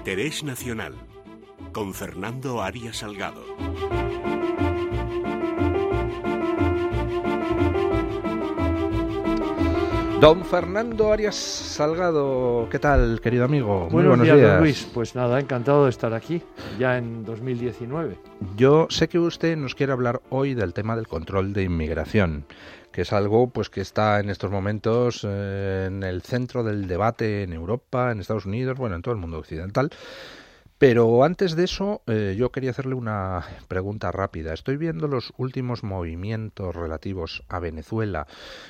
Interés Nacional con Fernando Arias Salgado. Don Fernando Arias Salgado, ¿qué tal, querido amigo? Muy buenos, días, Luis. Pues nada, encantado de estar aquí, ya en 2019. Yo sé que usted nos quiere hablar hoy del tema del control de inmigración, que es algo pues que está en estos momentos eh, en el centro del debate en Europa, en Estados Unidos, bueno, en todo el mundo occidental. Pero antes de eso, eh, yo quería hacerle una pregunta rápida. Estoy viendo los últimos movimientos relativos a Venezuela,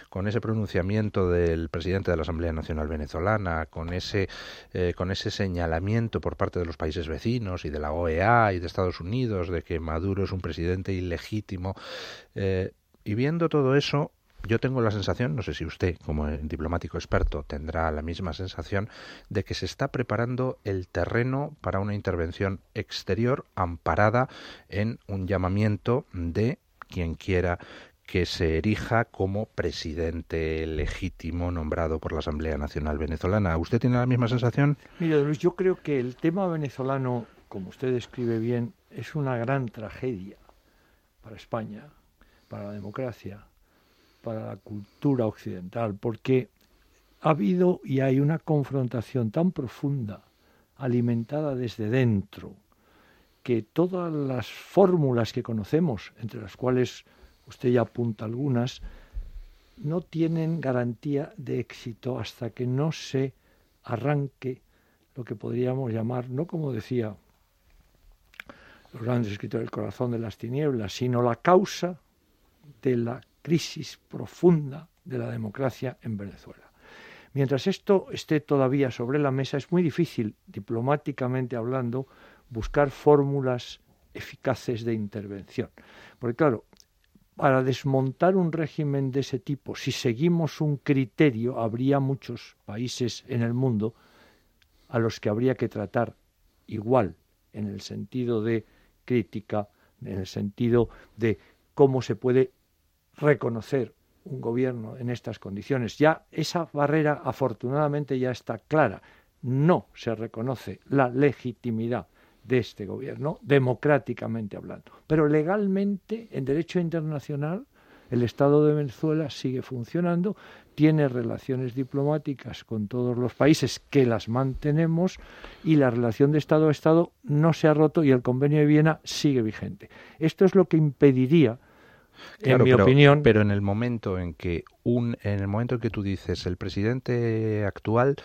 con ese pronunciamiento del presidente de la Asamblea Nacional Venezolana, con ese, eh, con ese señalamiento por parte de los países vecinos y de la OEA y de Estados Unidos de que Maduro es un presidente ilegítimo. Eh, y viendo todo eso, yo tengo la sensación, no sé si usted como diplomático experto tendrá la misma sensación, de que se está preparando el terreno para una intervención exterior amparada en un llamamiento de quien quiera que se erija como presidente legítimo nombrado por la Asamblea Nacional Venezolana. ¿Usted tiene la misma sensación? Mire, Luis, yo creo que el tema venezolano, como usted describe bien, es una gran tragedia para España, para la democracia, para la cultura occidental, porque ha habido y hay una confrontación tan profunda, alimentada desde dentro, que todas las fórmulas que conocemos, entre las cuales usted ya apunta algunas, no tienen garantía de éxito hasta que no se arranque lo que podríamos llamar, no como decía los grandes escritores del corazón de las tinieblas, sino la causa de la crisis profunda de la democracia en Venezuela. Mientras esto esté todavía sobre la mesa, es muy difícil, diplomáticamente hablando, buscar fórmulas eficaces de intervención. Porque claro, para desmontar un régimen de ese tipo, si seguimos un criterio, habría muchos países en el mundo a los que habría que tratar igual, en el sentido de crítica, en el sentido de cómo se puede reconocer un gobierno en estas condiciones. Ya esa barrera afortunadamente ya está clara. No se reconoce la legitimidad de este gobierno, democráticamente hablando. Pero legalmente, en derecho internacional, el Estado de Venezuela sigue funcionando, tiene relaciones diplomáticas con todos los países que las mantenemos y la relación de Estado a Estado no se ha roto y el convenio de Viena sigue vigente. Esto es lo que impediría en mi opinión. Pero en el momento en que un, en el momento en que tú dices el presidente actual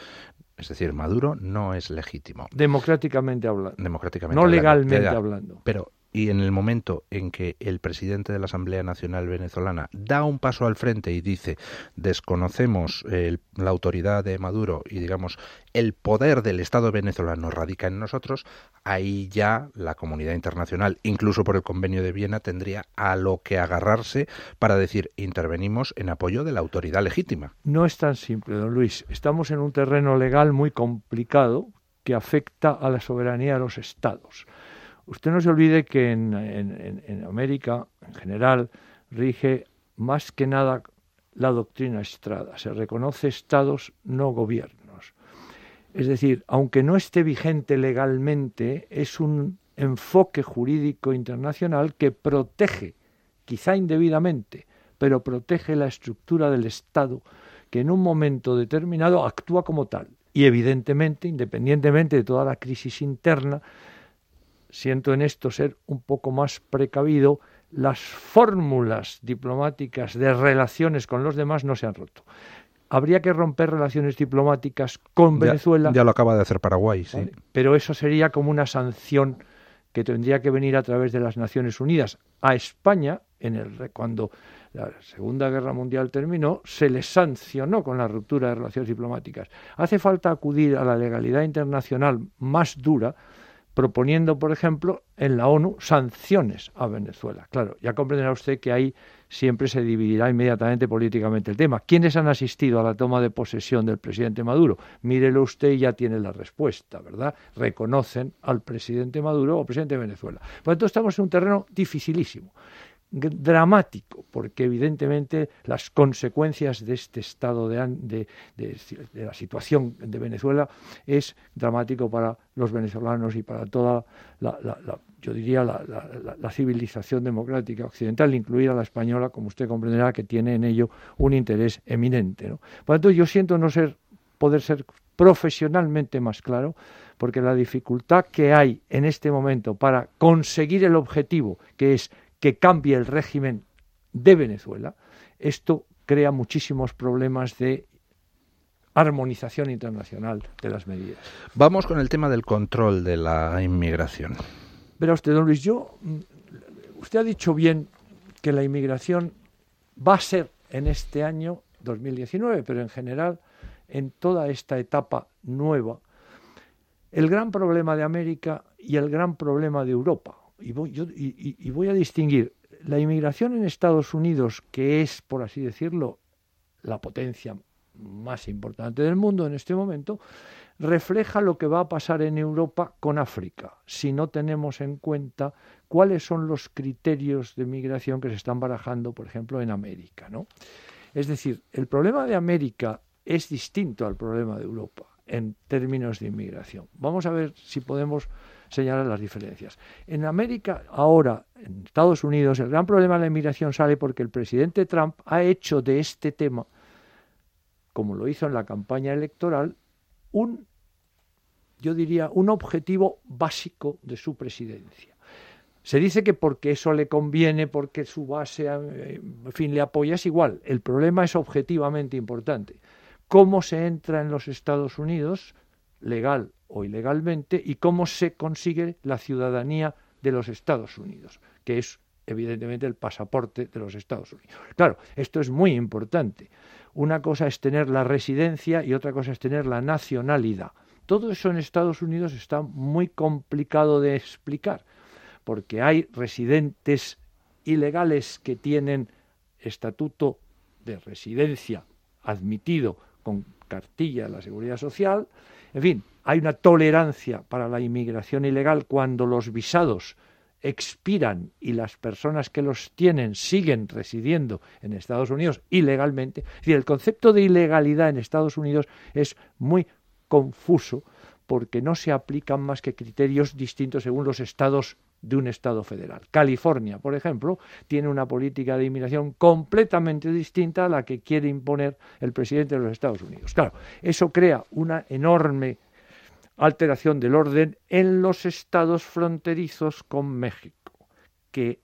es decir, Maduro no es legítimo. Democráticamente hablando. Democráticamente no legalmente hablando. Pero y en el momento en que el presidente de la Asamblea Nacional Venezolana da un paso al frente y dice desconocemos la autoridad de Maduro y digamos el poder del Estado venezolano radica en nosotros, ahí ya la comunidad internacional, incluso por el convenio de Viena, tendría a lo que agarrarse para decir intervenimos en apoyo de la autoridad legítima. No es tan simple, don Luis. Estamos en un terreno legal muy complicado que afecta a la soberanía de los estados. Usted no se olvide que en, América, en general, rige más que nada la doctrina Estrada. Se reconoce estados, no gobiernos. Es decir, aunque no esté vigente legalmente, es un enfoque jurídico internacional que protege, quizá indebidamente, pero protege la estructura del Estado que en un momento determinado actúa como tal. Y evidentemente, independientemente de toda la crisis interna, siento en esto ser un poco más precavido, las fórmulas diplomáticas de relaciones con los demás no se han roto. Habría que romper relaciones diplomáticas con Venezuela. Ya lo acaba de hacer Paraguay, sí. Pero eso sería como una sanción que tendría que venir a través de las Naciones Unidas. A España, en el, cuando la Segunda Guerra Mundial terminó, se le sancionó con la ruptura de relaciones diplomáticas. Hace falta acudir a la legalidad internacional más dura proponiendo, por ejemplo, en la ONU sanciones a Venezuela. Claro, ya comprenderá usted que ahí siempre se dividirá inmediatamente políticamente el tema. ¿Quiénes han asistido a la toma de posesión del presidente Maduro? Mírelo usted y ya tiene la respuesta, ¿verdad? Reconocen al presidente Maduro o presidente de Venezuela. Por lo tanto, estamos en un terreno dificilísimo. Dramático, porque evidentemente las consecuencias de este estado de, la situación de Venezuela es dramático para los venezolanos y para toda la, yo diría, la, civilización democrática occidental, incluida la española, como usted comprenderá, que tiene en ello un interés eminente. ¿no? Por lo tanto, yo siento no ser, poder ser profesionalmente más claro, porque la dificultad que hay en este momento para conseguir el objetivo, que es que cambie el régimen de Venezuela, esto crea muchísimos problemas de armonización internacional de las medidas. Vamos con el tema del control de la inmigración. Verá usted, don Luis, yo, mm, usted ha dicho bien que la inmigración va a ser en este año 2019, pero en general en toda esta etapa nueva, el gran problema de América y el gran problema de Europa y voy, a distinguir la inmigración en Estados Unidos, que es, por así decirlo, la potencia más importante del mundo en este momento, refleja lo que va a pasar en Europa con África, si no tenemos en cuenta cuáles son los criterios de migración que se están barajando, por ejemplo, en América. ¿no? Es decir, el problema de América es distinto al problema de Europa en términos de inmigración. Vamos a ver si podemos señalar las diferencias. En América, ahora, en Estados Unidos, el gran problema de la inmigración sale porque el presidente Trump ha hecho de este tema, como lo hizo en la campaña electoral, un, yo diría, un objetivo básico de su presidencia. Se dice que porque eso le conviene, porque su base, en fin, le apoya, es igual. El problema es objetivamente importante. ¿Cómo se entra en los Estados Unidos, legal o ilegalmente y cómo se consigue la ciudadanía de los Estados Unidos, que es evidentemente el pasaporte de los Estados Unidos. Claro, esto es muy importante. Una cosa es tener la residencia y otra cosa es tener la nacionalidad. Todo eso en Estados Unidos está muy complicado de explicar, porque hay residentes ilegales que tienen estatuto de residencia admitido con cartilla de la seguridad social, en fin, hay una tolerancia para la inmigración ilegal cuando los visados expiran y las personas que los tienen siguen residiendo en Estados Unidos ilegalmente. Es decir, el concepto de ilegalidad en Estados Unidos es muy confuso porque no se aplican más que criterios distintos según los estados de un Estado federal. California, por ejemplo, tiene una política de inmigración completamente distinta a la que quiere imponer el presidente de los Estados Unidos. Claro, eso crea una enorme alteración del orden en los estados fronterizos con México, que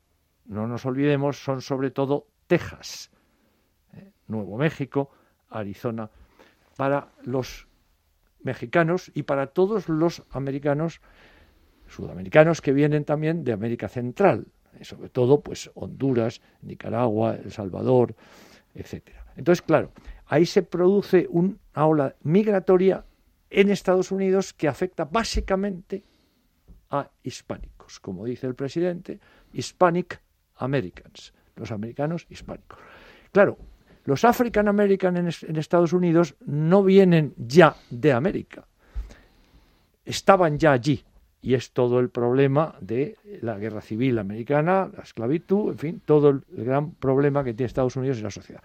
no nos olvidemos son sobre todo Texas, eh, Nuevo México, Arizona, para los mexicanos y para todos los americanos sudamericanos que vienen también de América Central, sobre todo pues Honduras, Nicaragua, El Salvador, etcétera. Entonces, claro, ahí se produce una ola migratoria en Estados Unidos que afecta básicamente a hispánicos, como dice el presidente, Hispanic Americans, los americanos hispánicos. Claro, los African Americans en Estados Unidos no vienen ya de América, estaban ya allí, y es todo el problema de la guerra civil americana, la esclavitud, en fin, todo el gran problema que tiene Estados Unidos en la sociedad.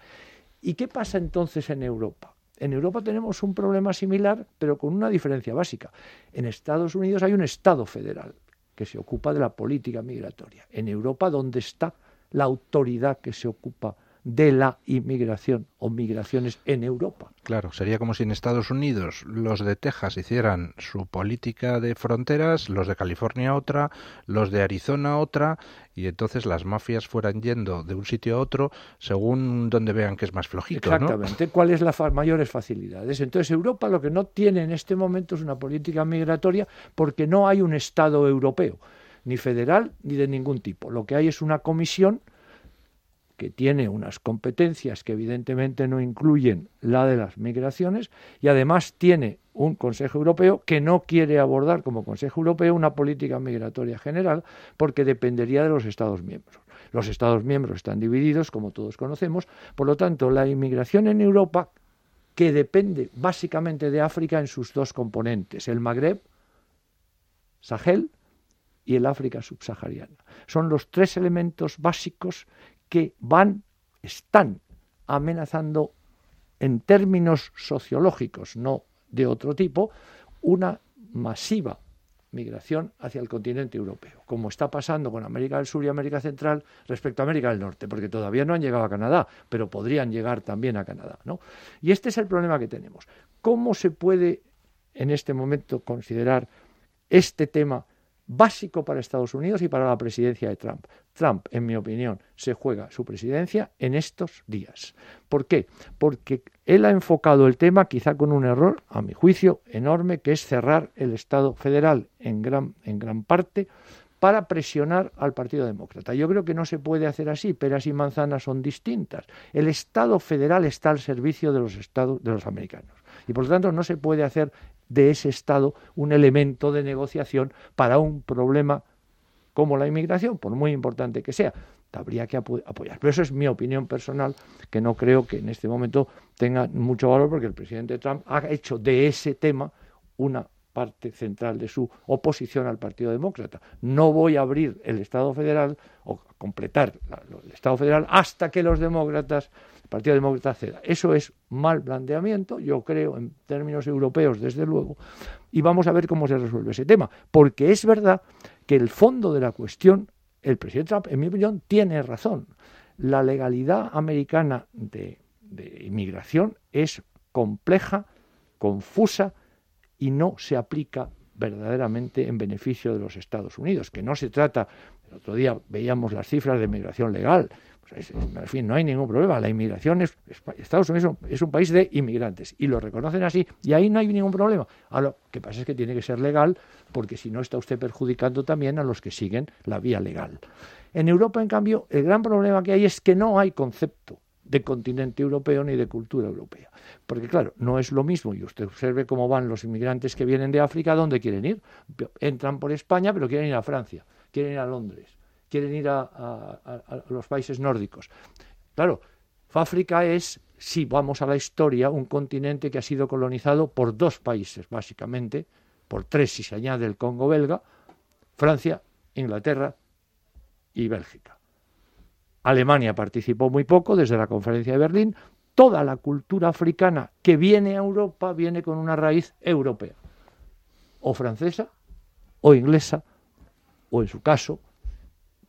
¿Y qué pasa entonces en Europa? En Europa tenemos un problema similar, pero con una diferencia básica. En Estados Unidos hay un Estado federal que se ocupa de la política migratoria. En Europa, ¿dónde está la autoridad que se ocupa de la inmigración o migraciones en Europa. Claro, sería como si en Estados Unidos los de Texas hicieran su política de fronteras, los de California otra, los de Arizona otra, y entonces las mafias fueran yendo de un sitio a otro según donde vean que es más flojito. Exactamente, cuáles las mayores facilidades. Entonces Europa lo que no tiene en este momento es una política migratoria porque no hay un Estado europeo, ni federal ni de ningún tipo. Lo que hay es una comisión que tiene unas competencias que evidentemente no incluyen la de las migraciones y además tiene un Consejo Europeo que no quiere abordar como Consejo Europeo una política migratoria general porque dependería de los Estados miembros. Los Estados miembros están divididos, como todos conocemos, por lo tanto, la inmigración en Europa, que depende básicamente de África en sus dos componentes, el Magreb, Sahel y el África subsahariana. Son los tres elementos básicos que van, están amenazando en términos sociológicos, no de otro tipo, una masiva migración hacia el continente europeo, como está pasando con América del Sur y América Central respecto a América del Norte, porque todavía no han llegado a Canadá, pero podrían llegar también a Canadá. ¿no? Y este es el problema que tenemos. ¿Cómo se puede en este momento considerar este tema básico para Estados Unidos y para la presidencia de Trump. Trump, en mi opinión, se juega su presidencia en estos días. ¿Por qué? Porque él ha enfocado el tema quizá con un error, a mi juicio, enorme, que es cerrar el Estado federal en gran, en gran parte para presionar al Partido Demócrata. Yo creo que no se puede hacer así, peras y manzanas son distintas. El Estado federal está al servicio de los estados de los americanos y por lo tanto no se puede hacer de ese Estado un elemento de negociación para un problema como la inmigración, por muy importante que sea. Habría que apoyar. Pero eso es mi opinión personal, que no creo que en este momento tenga mucho valor porque el presidente Trump ha hecho de ese tema una parte central de su oposición al Partido Demócrata. No voy a abrir el Estado federal o completar el Estado federal hasta que los demócratas Partido Demócrata ceda. Eso es mal planteamiento, yo creo, en términos europeos, desde luego, y vamos a ver cómo se resuelve ese tema, porque es verdad que el fondo de la cuestión, el presidente Trump, en mi opinión, tiene razón. La legalidad americana de, de inmigración es compleja, confusa y no se aplica verdaderamente en beneficio de los Estados Unidos, que no se trata, el otro día veíamos las cifras de migración legal, en fin, no hay ningún problema. La inmigración es, Estados Unidos es un país de inmigrantes y lo reconocen así y ahí no hay ningún problema. A lo que pasa es que tiene que ser legal porque si no está usted perjudicando también a los que siguen la vía legal. En Europa, en cambio, el gran problema que hay es que no hay concepto de continente europeo ni de cultura europea. Porque claro, no es lo mismo, y usted observe cómo van los inmigrantes que vienen de África, ¿dónde quieren ir? Entran por España, pero quieren ir a Francia, quieren ir a Londres quieren ir a, los países nórdicos. Claro, África es, si vamos a la historia, un continente que ha sido colonizado por dos países, básicamente, por tres si se añade el Congo belga, Francia, Inglaterra y Bélgica. Alemania participó muy poco desde la conferencia de Berlín. Toda la cultura africana que viene a Europa viene con una raíz europea, o francesa, o inglesa, o en su caso,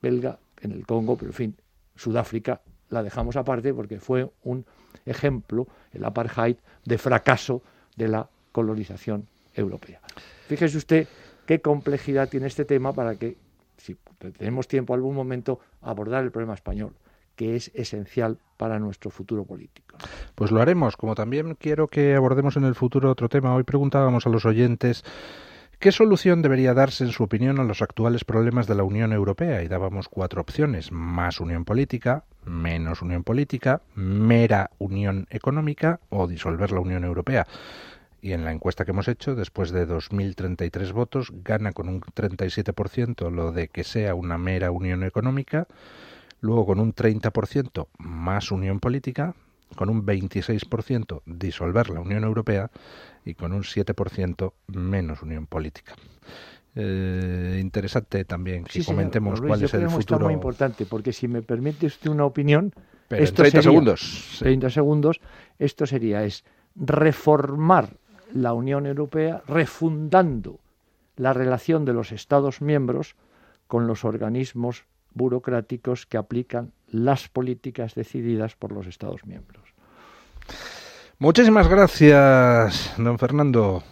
belga en el Congo, pero en fin, Sudáfrica la dejamos aparte porque fue un ejemplo, el apartheid, de fracaso de la colonización europea. Fíjese usted qué complejidad tiene este tema para que, si tenemos tiempo algún momento, abordar el problema español que es esencial para nuestro futuro político. Pues lo haremos, como también quiero que abordemos en el futuro otro tema. Hoy preguntábamos a los oyentes ¿Qué solución debería darse, en su opinión, a los actuales problemas de la Unión Europea? Y dábamos cuatro opciones. Más unión política, menos unión política, mera unión económica o disolver la Unión Europea. Y en la encuesta que hemos hecho, después de 2.033 votos, gana con un 37% lo de que sea una mera unión económica, luego con un 30% más unión política, con un 26% disolver la Unión Europea y con un 7% menos unión política. Eh, interesante también que comentemos cuál es el futuro. Muy importante porque si me permite usted una opinión, esto 30 segundos. 30 segundos, esto sería es reformar la Unión Europea refundando la relación de los Estados miembros con los organismos burocráticos que aplican las políticas decididas por los Estados miembros. Muchísimas gracias, don Fernando.